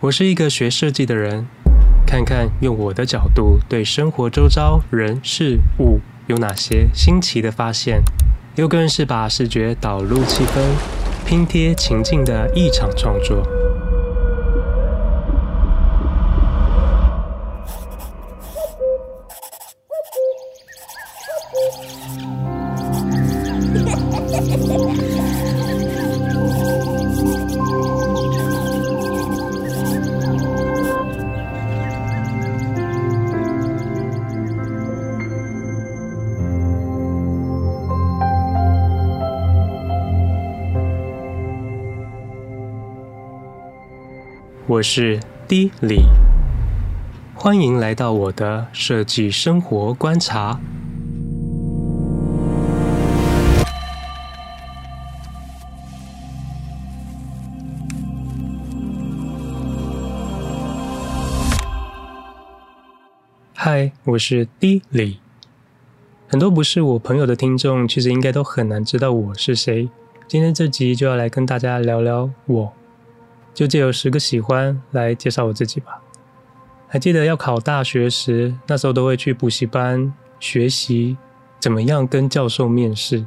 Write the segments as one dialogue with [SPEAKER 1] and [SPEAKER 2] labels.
[SPEAKER 1] 我是一个学设计的人，看看用我的角度对生活周遭人事物有哪些新奇的发现。又更是把视觉导入气氛，拼贴情境的一场创作。我是 D 李，欢迎来到我的设计生活观察。嗨，我是 D 李。很多不是我朋友的听众，其实应该都很难知道我是谁。今天这集就要来跟大家聊聊我。就借由十个喜欢来介绍我自己吧。还记得要考大学时，那时候都会去补习班学习怎么样跟教授面试。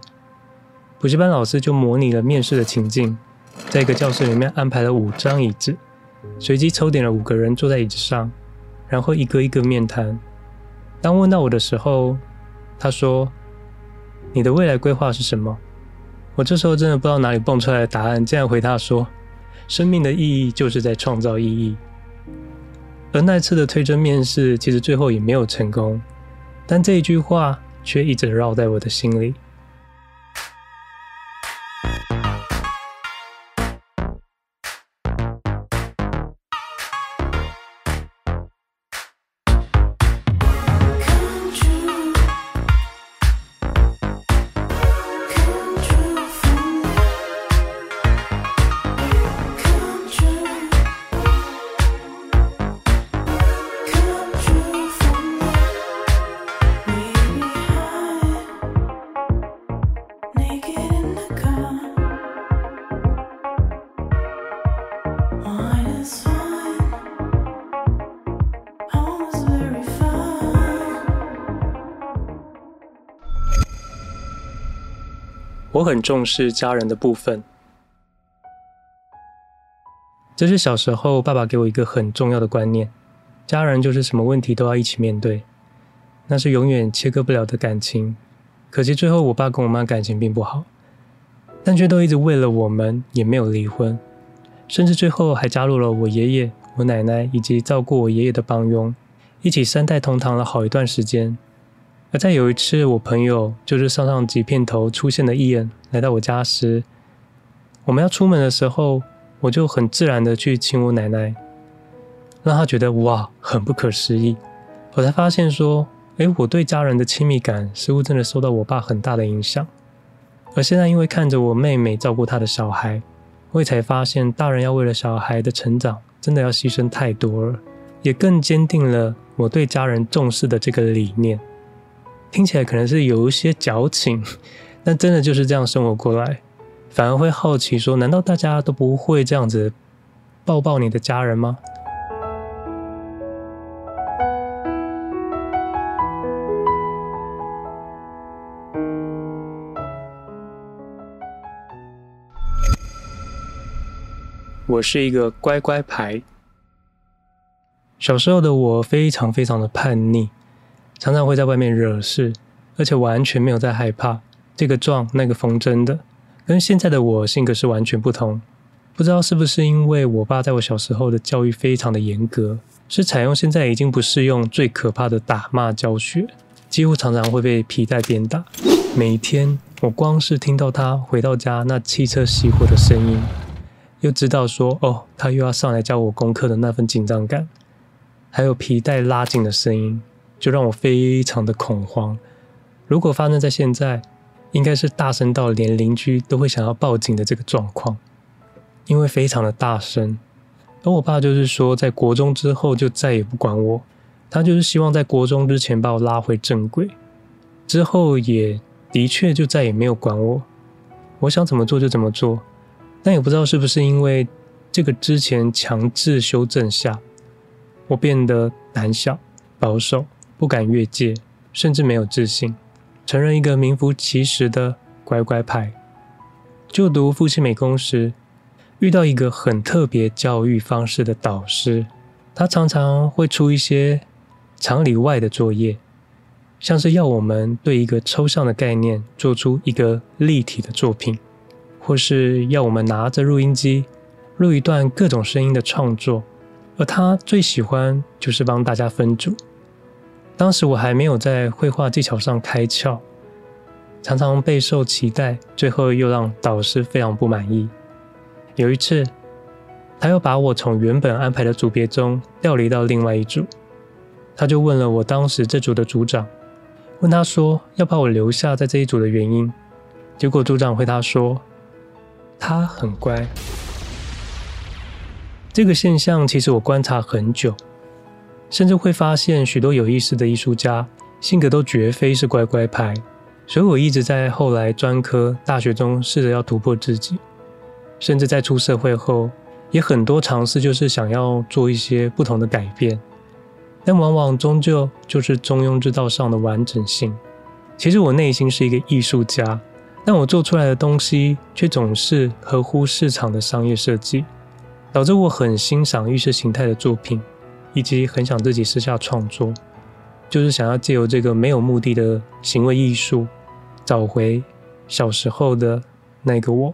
[SPEAKER 1] 补习班老师就模拟了面试的情境，在一个教室里面安排了五张椅子，随机抽点了五个人坐在椅子上，然后一个一个面谈。当问到我的时候，他说：“你的未来规划是什么？”我这时候真的不知道哪里蹦出来的答案，竟然回答说。生命的意义就是在创造意义，而那次的推甄面试其实最后也没有成功，但这一句话却一直绕在我的心里。我很重视家人的部分，这是小时候爸爸给我一个很重要的观念：家人就是什么问题都要一起面对，那是永远切割不了的感情。可惜最后我爸跟我妈感情并不好，但却都一直为了我们也没有离婚，甚至最后还加入了我爷爷、我奶奶以及照顾我爷爷的帮佣，一起三代同堂了好一段时间。在有一次，我朋友就是上上集片头出现的伊恩来到我家时，我们要出门的时候，我就很自然的去亲我奶奶，让她觉得哇，很不可思议。我才发现说，诶，我对家人的亲密感似乎真的受到我爸很大的影响。而现在因为看着我妹妹照顾她的小孩，我也才发现，大人要为了小孩的成长，真的要牺牲太多了，也更坚定了我对家人重视的这个理念。听起来可能是有一些矫情，但真的就是这样生活过来，反而会好奇说：难道大家都不会这样子抱抱你的家人吗？我是一个乖乖牌，小时候的我非常非常的叛逆。常常会在外面惹事，而且完全没有在害怕这个撞那个逢真的，跟现在的我性格是完全不同。不知道是不是因为我爸在我小时候的教育非常的严格，是采用现在已经不适用最可怕的打骂教学，几乎常常会被皮带鞭打。每天我光是听到他回到家那汽车熄火的声音，又知道说哦，他又要上来教我功课的那份紧张感，还有皮带拉紧的声音。就让我非常的恐慌。如果发生在现在，应该是大声到连邻居都会想要报警的这个状况，因为非常的大声。而我爸就是说，在国中之后就再也不管我，他就是希望在国中之前把我拉回正轨。之后也的确就再也没有管我，我想怎么做就怎么做。但也不知道是不是因为这个之前强制修正下，我变得胆小、保守，不敢越界，甚至没有自信，成了一个名副其实的乖乖牌。就读复兴美工时，遇到一个很特别教育方式的导师，他常常会出一些常理外的作业，像是要我们对一个抽象的概念做出一个立体的作品，或是要我们拿着录音机录一段各种声音的创作，而他最喜欢就是帮大家分组。当时我还没有在绘画技巧上开窍。常常备受期待，最后又让导师非常不满意。有一次，他又把我从原本安排的组别中调离到另外一组，他就问了我当时这组的组长，问他说要把我留下在这一组的原因。结果组长回答说，他很乖。这个现象其实我观察很久，甚至会发现许多有意思的艺术家性格都绝非是乖乖牌。所以我一直在后来专科、大学中试着要突破自己，甚至在出社会后，也很多尝试，就是想要做一些不同的改变，但往往终究就是中庸之道上的完整性。其实我内心是一个艺术家，但我做出来的东西却总是合乎市场的商业设计，导致我很欣赏意识形态的作品，以及很想自己私下创作，就是想要借由这个没有目的的行为艺术。找回小时候的那个我。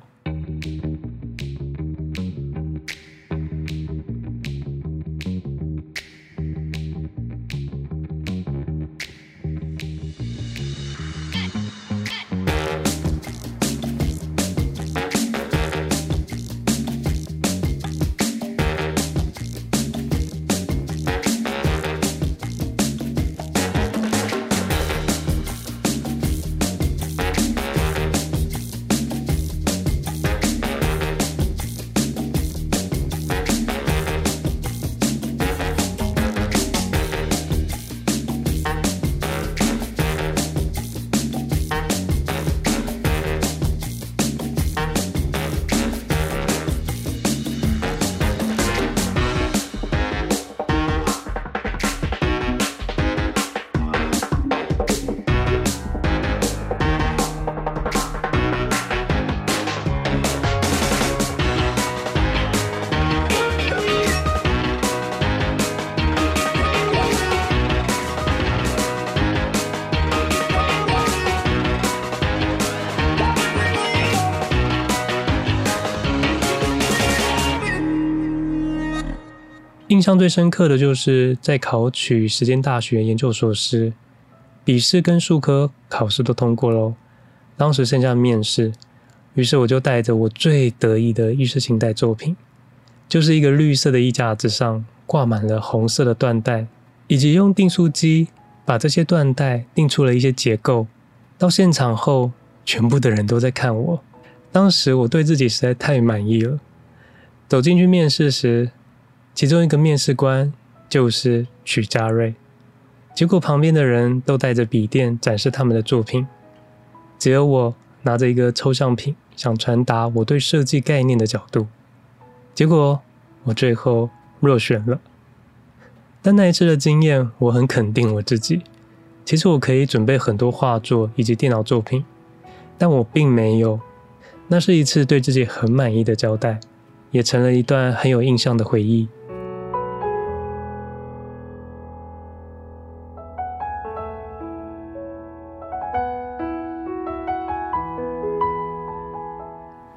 [SPEAKER 1] 印象最深刻的就是在考取时间大学研究所时，笔试跟术科考试都通过喽，当时剩下面试，于是我就带着我最得意的意识形态作品，就是一个绿色的衣架子上挂满了红色的缎带，以及用订书机把这些缎带订出了一些结构。到现场后，全部的人都在看我，当时我对自己实在太满意了。走进去面试时，其中一个面试官就是曲家瑞，结果旁边的人都带着笔电展示他们的作品，只有我拿着一个抽象品，想传达我对设计概念的角度。结果我最后落选了。但那一次的经验，我很肯定我自己。其实我可以准备很多画作以及电脑作品，但我并没有。那是一次对自己很满意的交代，也成了一段很有印象的回忆。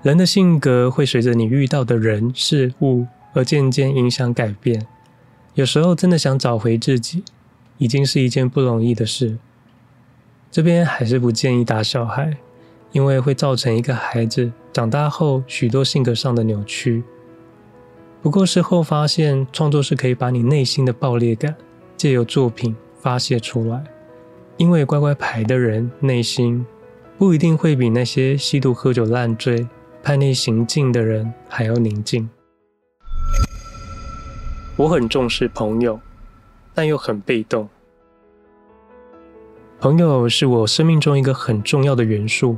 [SPEAKER 1] 人的性格会随着你遇到的人事物而渐渐影响改变。有时候真的想找回自己，已经是一件不容易的事。这边还是不建议打小孩，因为会造成一个孩子长大后许多性格上的扭曲。不过事后发现，创作是可以把你内心的爆裂感借由作品发泄出来。因为乖乖牌的人内心不一定会比那些吸毒喝酒烂醉。叛逆行径的人还要宁静。我很重视朋友，但又很被动。朋友是我生命中一个很重要的元素，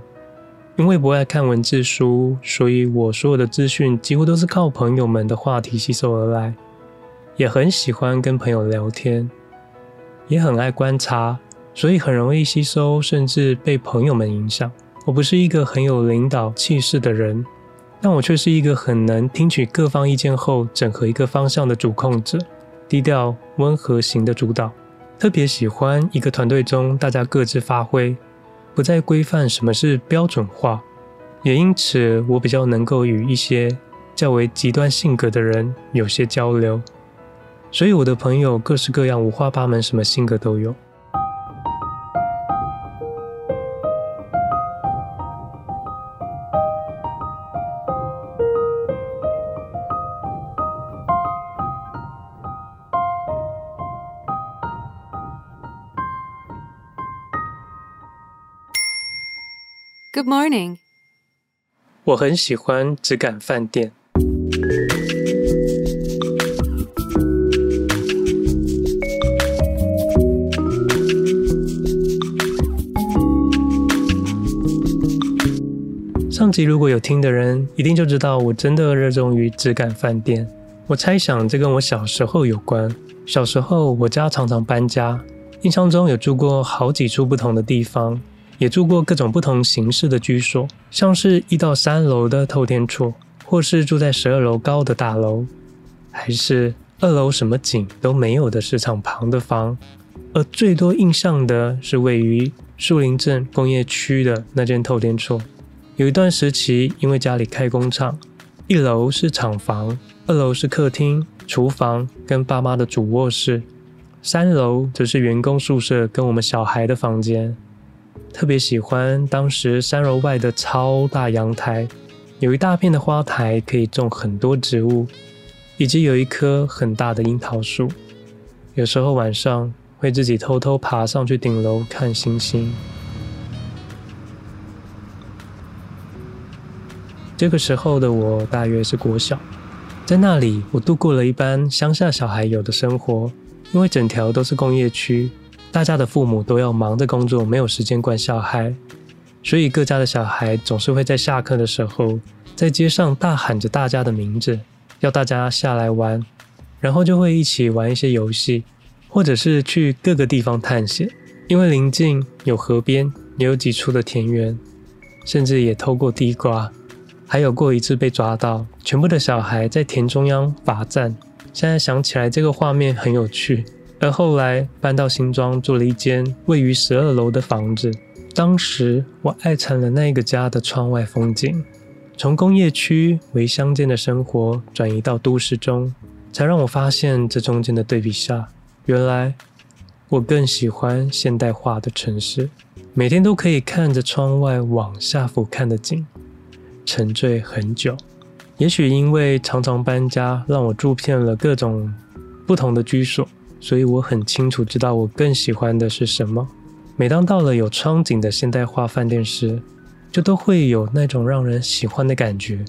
[SPEAKER 1] 因为不爱看文字书，所以我所有的资讯几乎都是靠朋友们的话题吸收而来。也很喜欢跟朋友聊天，也很爱观察，所以很容易吸收，甚至被朋友们影响。我不是一个很有领导气势的人，但我却是一个很能听取各方意见后整合一个方向的主控者，低调温和型的主导。特别喜欢一个团队中大家各自发挥。不再规范什么是标准化，也因此我比较能够与一些较为极端性格的人有些交流，所以我的朋友各式各样、五花八门，什么性格都有。
[SPEAKER 2] Good morning。
[SPEAKER 1] 我很喜欢质感饭店。上集如果有听的人，一定就知道我真的热衷于质感饭店。我猜想这跟我小时候有关。小时候我家常常搬家，印象中有住过好几处不同的地方。也住过各种不同形式的居所，像是一到三楼的透天厝，或是住在十二楼高的大楼，还是二楼什么景都没有的市场旁的房。而最多印象的是位于树林镇工业区的那间透天厝。有一段时期，因为家里开工厂，一楼是厂房，二楼是客厅、厨房跟爸妈的主卧室，三楼则是员工宿舍跟我们小孩的房间。特别喜欢当时三楼外的超大阳台，有一大片的花台可以种很多植物，以及有一棵很大的樱桃树。有时候晚上会自己偷偷爬上去顶楼看星星。这个时候的我大约是国小，在那里我度过了一般乡下小孩有的生活，因为整条都是工业区。大家的父母都要忙着工作，没有时间管小孩，所以各家的小孩总是会在下课的时候，在街上大喊着大家的名字，要大家下来玩，然后就会一起玩一些游戏，或者是去各个地方探险。因为邻近有河边，也有几处的田园，甚至也偷过地瓜，还有过一次被抓到，全部的小孩在田中央罚站。现在想起来，这个画面很有趣。而后来搬到新庄，住了一间位于十二楼的房子。当时我爱惨了那个家的窗外风景，从工业区为乡间的生活转移到都市中，才让我发现这中间的对比下，原来我更喜欢现代化的城市，每天都可以看着窗外往下俯瞰的景，沉醉很久。也许因为常常搬家，让我住遍了各种不同的居所。所以我很清楚知道我更喜欢的是什么。每当到了有窗景的现代化饭店时，就都会有那种让人喜欢的感觉，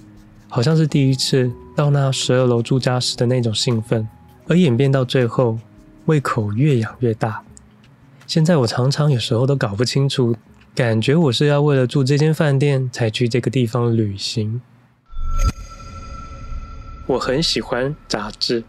[SPEAKER 1] 好像是第一次到那十二楼住家时的那种兴奋，而演变到最后，胃口越养越大。现在我常常有时候都搞不清楚，感觉我是要为了住这间饭店才去这个地方旅行。我很喜欢杂志。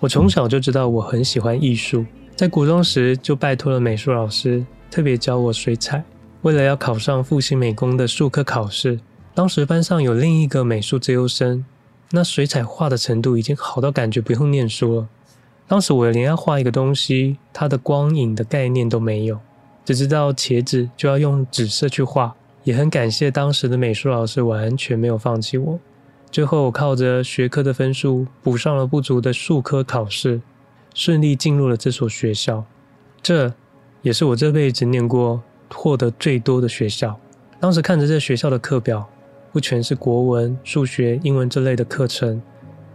[SPEAKER 1] 我从小就知道我很喜欢艺术，在国中时就拜托了美术老师特别教我水彩。为了要考上复兴美工的术科考试，当时班上有另一个美术资优生，那水彩画的程度已经好到感觉不用念书了。当时我连要画一个东西，它的光影的概念都没有，只知道茄子就要用紫色去画。也很感谢当时的美术老师，完全没有放弃我。最后，我靠着学科的分数补上了不足的数科考试，顺利进入了这所学校。这也是我这辈子念过获得最多的学校。当时看着这学校的课表，不全是国文、数学、英文这类的课程，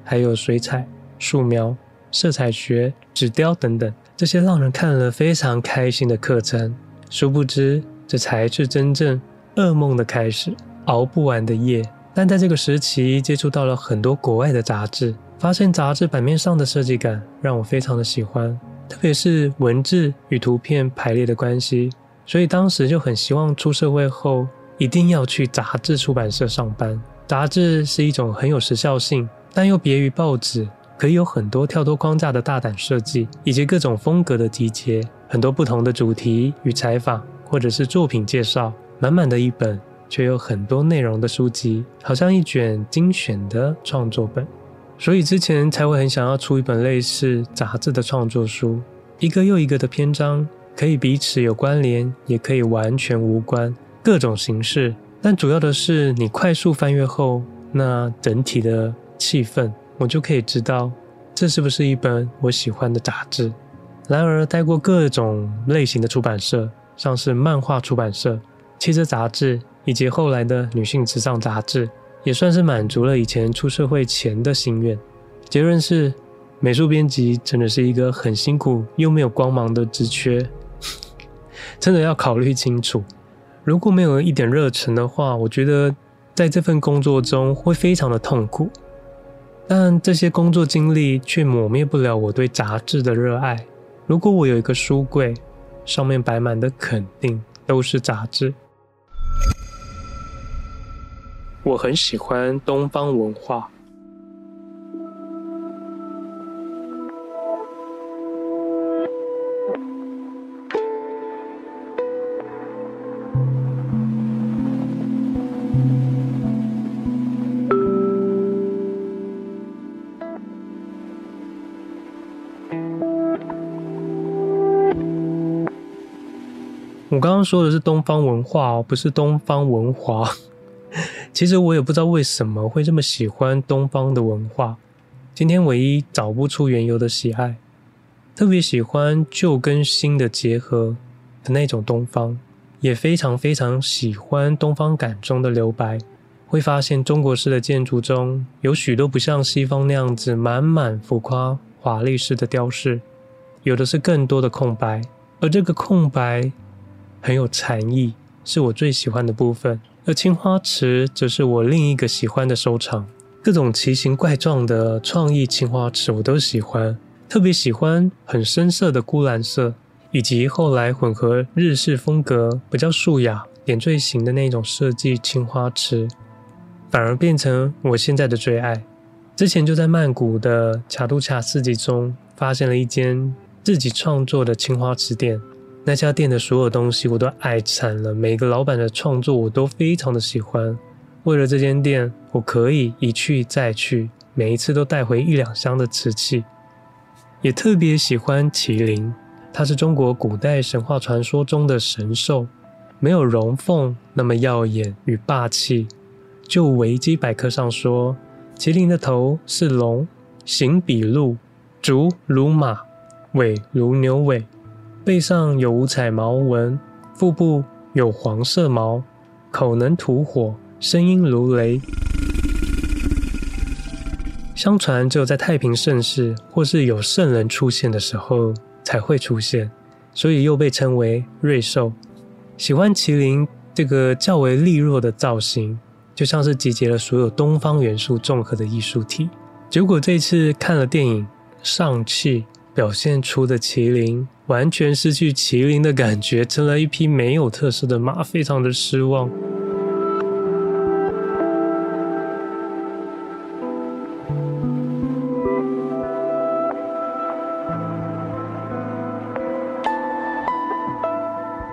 [SPEAKER 1] 还有水彩、素描、色彩学、纸雕等等这些让人看了非常开心的课程。殊不知，这才是真正噩梦的开始，熬不完的夜。但在这个时期，接触到了很多国外的杂志，发现杂志版面上的设计感让我非常的喜欢，特别是文字与图片排列的关系，所以当时就很希望出社会后一定要去杂志出版社上班。杂志是一种很有时效性，但又别于报纸，可以有很多跳脱框架的大胆设计，以及各种风格的集结，很多不同的主题与采访，或者是作品介绍，满满的一本，却有很多内容的书籍，好像一卷精选的创作本。所以之前才会很想要出一本类似杂志的创作书，一个又一个的篇章，可以彼此有关联，也可以完全无关，各种形式。但主要的是，你快速翻阅后，那整体的气氛，我就可以知道这是不是一本我喜欢的杂志。然而，待过各种类型的出版社，像是漫画出版社、汽车杂志，以及后来的女性时尚杂志。也算是满足了以前出社会前的心愿。结论是，美术编辑真的是一个很辛苦又没有光芒的职缺，真的要考虑清楚。如果没有一点热忱的话，我觉得在这份工作中会非常的痛苦。但这些工作经历却抹灭不了我对杂志的热爱。如果我有一个书柜，上面摆满的肯定都是杂志。我很喜欢东方文化。我刚刚说的是东方文化哦，不是东方文华。其实我也不知道为什么会这么喜欢东方的文化，今天唯一找不出缘由的喜爱，特别喜欢旧跟新的结合的那种东方，也非常非常喜欢东方感中的留白。会发现中国式的建筑中有许多不像西方那样子满满浮夸华丽式的雕饰，有的是更多的空白，而这个空白很有禅意，是我最喜欢的部分。而青花瓷则是我另一个喜欢的收藏，各种奇形怪状的创意青花瓷我都喜欢，特别喜欢很深色的钴蓝色，以及后来混合日式风格、比较素雅点缀型的那种设计青花瓷，反而变成我现在的最爱。之前就在曼谷的卡杜卡市集中发现了一间自己创作的青花瓷店。那家店的所有东西我都爱惨了，每个老板的创作我都非常的喜欢。为了这间店，我可以一去再去，每一次都带回一两箱的瓷器。也特别喜欢麒麟，它是中国古代神话传说中的神兽，没有龙凤那么耀眼与霸气。就维基百科上说，麒麟的头是龙，形比鹿，足如马，尾如牛尾。背上有五彩毛纹，腹部有黄色毛，口能吐火，声音如雷。相传只有在太平盛世或是有圣人出现的时候才会出现，所以又被称为瑞兽。喜欢麒麟这个较为利落的造型，就像是集结了所有东方元素综合的艺术体。结果这次看了电影《上气》。表现出的麒麟完全失去麒麟的感觉，成了一匹没有特色的马，非常的失望。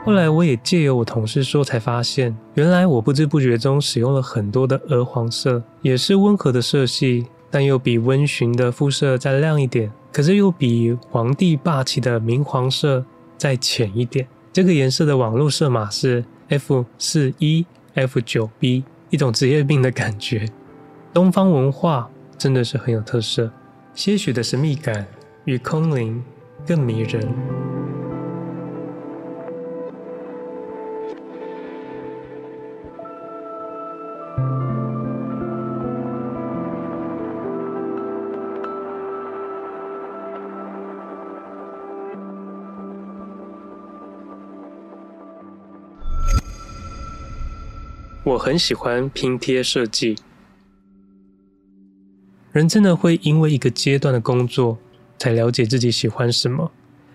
[SPEAKER 1] 后来我也借由我同事说，才发现原来我不知不觉中使用了很多的鹅黄色，也是温和的色系，但又比温驯的肤色再亮一点。可是又比皇帝霸气的明黄色再浅一点。这个颜色的网络色码是 F 四一 F 九 B，一种职业病的感觉。东方文化真的是很有特色，些许的神秘感与空灵更迷人。我很喜欢拼贴设计。人真的会因为一个阶段的工作，才了解自己喜欢什么。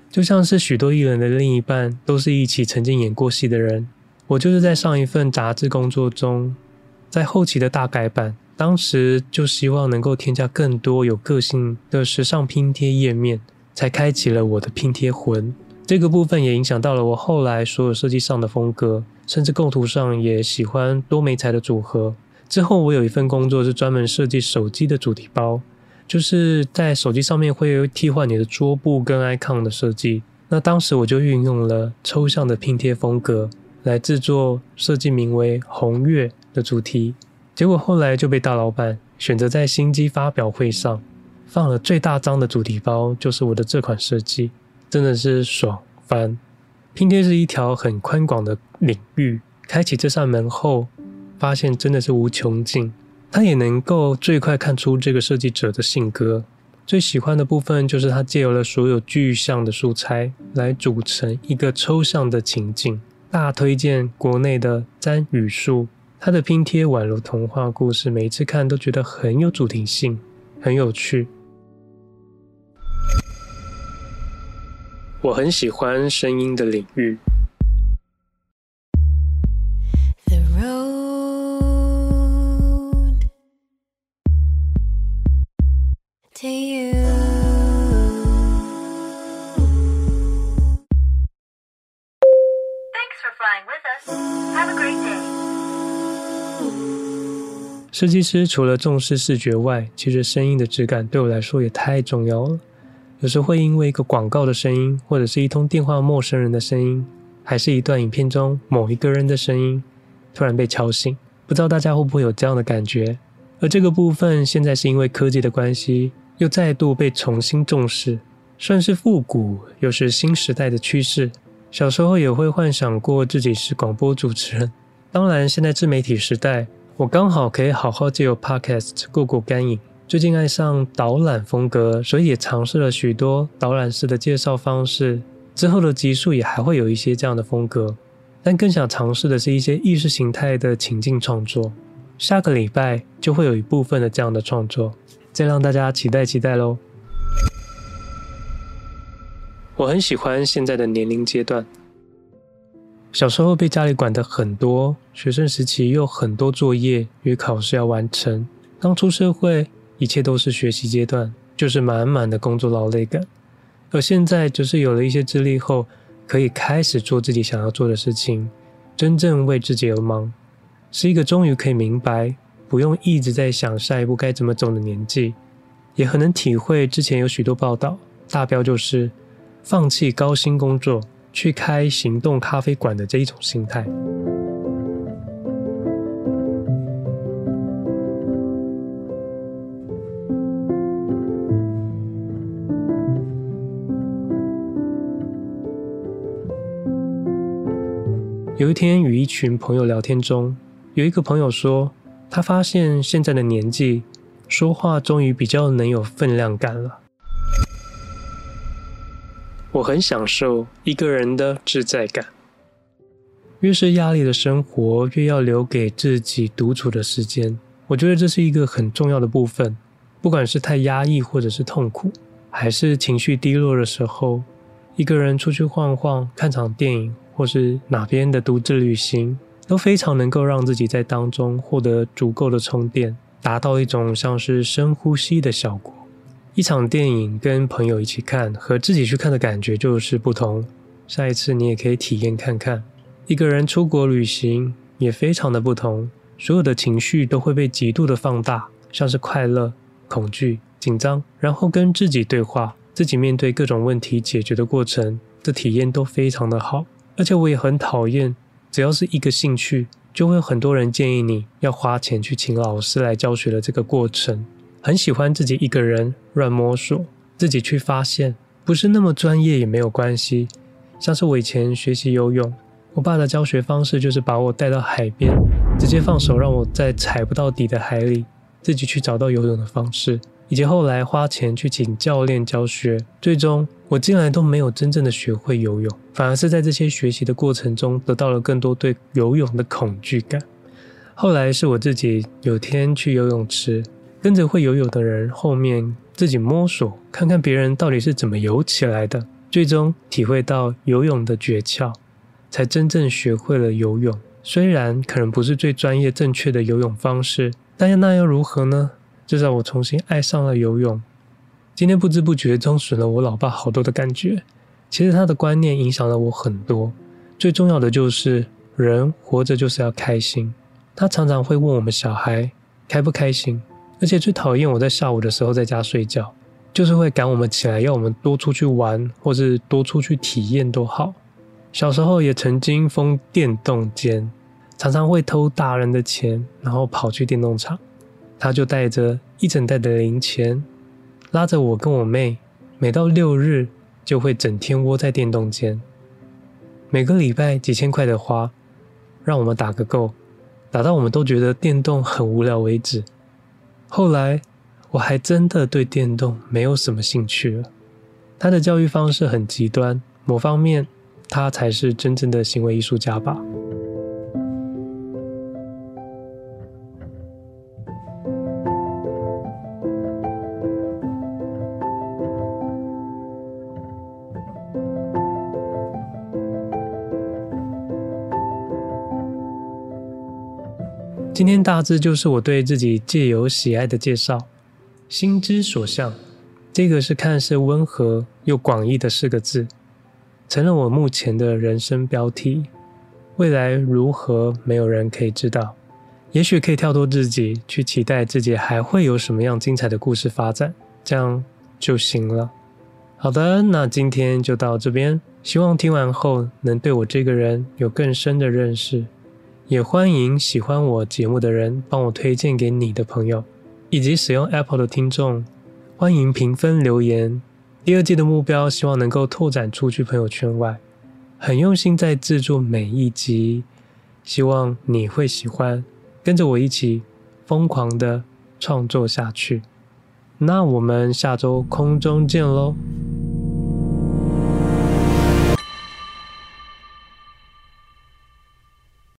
[SPEAKER 1] 就像是许多艺人的另一半，都是一起曾经演过戏的人。我就是在上一份杂志工作中，在后期的大改版，当时就希望能够添加更多有个性的时尚拼贴页面，才开启了我的拼贴魂。这个部分也影响到了我后来所有设计上的风格，甚至构图上也喜欢多媒材的组合。之后我有一份工作是专门设计手机的主题包，就是在手机上面会替换你的桌布跟 icon 的设计。那当时我就运用了抽象的拼贴风格。来制作设计名为“红月”的主题，结果后来就被大老板选择在新机发表会上放了最大张的主题包，就是我的这款设计，真的是爽翻！拼贴是一条很宽广的领域，开启这扇门后，发现真的是无穷尽。它也能够最快看出这个设计者的性格。最喜欢的部分就是它借由了所有具象的素材来组成一个抽象的情境。大推荐国内的詹语树，他的拼贴宛如童话故事，每一次看都觉得很有主题性，很有趣。我很喜欢声音的领域。
[SPEAKER 2] The road to you.
[SPEAKER 1] 设计师除了重视视觉外，其实声音的质感对我来说也太重要了。有时会因为一个广告的声音，或者是一通电话陌生人的声音，还是一段影片中某一个人的声音，突然被敲醒。不知道大家会不会有这样的感觉？而这个部分现在是因为科技的关系，又再度被重新重视，算是复古，又是新时代的趋势。小时候也会幻想过自己是广播主持人，当然现在自媒体时代。我刚好可以好好借由 Podcast 过过干瘾。最近爱上导览风格，所以也尝试了许多导览式的介绍方式。之后的集数也还会有一些这样的风格，但更想尝试的是一些意识形态的情境创作。下个礼拜就会有一部分的这样的创作，再让大家期待期待喽。我很喜欢现在的年龄阶段。小时候被家里管得很多，学生时期又很多作业与考试要完成。刚出社会，一切都是学习阶段，就是满满的工作劳累感。而现在，只是有了一些资历后，可以开始做自己想要做的事情，真正为自己而忙，是一个终于可以明白，不用一直在想下一步该怎么走的年纪。也很能体会之前有许多报道，大标就是放弃高薪工作。去开行动咖啡馆的这一种心态。有一天与一群朋友聊天中，有一个朋友说，他发现现在的年纪，说话终于比较能有分量感了。我很享受一个人的自在感。越是压力的生活，越要留给自己独处的时间。我觉得这是一个很重要的部分。不管是太压抑，或者是痛苦，还是情绪低落的时候，一个人出去晃晃，看场电影，或是哪边的独自旅行，都非常能够让自己在当中获得足够的充电，达到一种像是深呼吸的效果。一场电影跟朋友一起看，和自己去看的感觉就是不同。下一次你也可以体验看看。一个人出国旅行也非常的不同，所有的情绪都会被极度的放大，像是快乐、恐惧、紧张，然后跟自己对话，自己面对各种问题解决的过程，这体验都非常的好。而且我也很讨厌，只要是一个兴趣，就会有很多人建议你要花钱去请老师来教学的这个过程。很喜欢自己一个人乱摸索，自己去发现，不是那么专业也没有关系。像是我以前学习游泳，我爸的教学方式就是把我带到海边，直接放手让我在踩不到底的海里，自己去找到游泳的方式。以及后来花钱去请教练教学，最终我竟然都没有真正的学会游泳，反而是在这些学习的过程中得到了更多对游泳的恐惧感。后来是我自己有天去游泳池。跟着会游泳的人后面自己摸索，看看别人到底是怎么游起来的，最终体会到游泳的诀窍，才真正学会了游泳。虽然可能不是最专业正确的游泳方式，但那又如何呢？至少我重新爱上了游泳。今天不知不觉中损了我老爸好多的感觉。其实他的观念影响了我很多，最重要的就是人活着就是要开心。他常常会问我们小孩开不开心，而且最讨厌我在下午的时候在家睡觉，就是会赶我们起来，要我们多出去玩，或是多出去体验都好。小时候也曾经疯电动间，常常会偷大人的钱，然后跑去电动场。他就带着一整袋的零钱，拉着我跟我妹，每到六日。就会整天窝在电动间，每个礼拜几千块的花，让我们打个够，打到我们都觉得电动很无聊为止。后来我还真的对电动没有什么兴趣了。他的教育方式很极端，某方面他才是真正的行为艺术家吧。今天大致就是我对自己借由喜爱的介绍。心之所向，这个是看似温和又广义的四个字，成了我目前的人生标题。未来如何，没有人可以知道。也许可以跳脱自己，去期待自己还会有什么样精彩的故事发展，这样就行了。好的，那今天就到这边。希望听完后能对我这个人有更深的认识。也欢迎喜欢我节目的人帮我推荐给你的朋友，以及使用 Apple 的听众，欢迎评分留言。第二季的目标希望能够拓展出去朋友圈外，很用心在制作每一集，希望你会喜欢，跟着我一起疯狂的创作下去。那我们下周空中见喽！